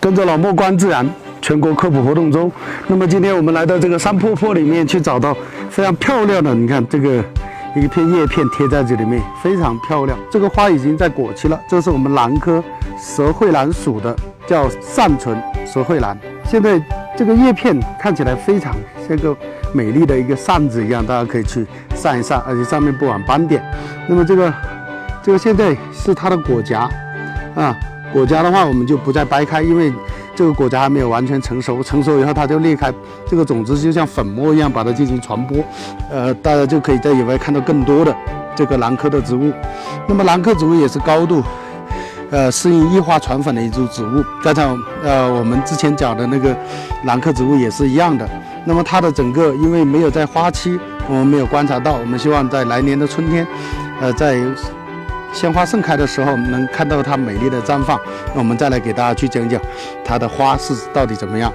跟着老莫观自然全国科普活动中，那么今天我们来到这个山坡坡里面去找到非常漂亮的，你看这个一片叶片贴在这里面，非常漂亮。这个花已经在果期了，这是我们兰科蛇喙兰属的，叫善存蛇喙兰。现在这个叶片看起来非常像个美丽的一个扇子一样，大家可以去扇一扇，而且上面布满斑点。那么这个这个现在是它的果荚啊。果荚的话，我们就不再掰开，因为这个果荚还没有完全成熟。成熟以后，它就裂开，这个种子就像粉末一样，把它进行传播。呃，大家就可以在野外看到更多的这个兰科的植物。那么兰科植物也是高度呃适应异花传粉的一株植物。刚才呃我们之前讲的那个兰科植物也是一样的。那么它的整个因为没有在花期，我们没有观察到，我们希望在来年的春天，呃在。鲜花盛开的时候，能看到它美丽的绽放。那我们再来给大家去讲讲它的花是到底怎么样。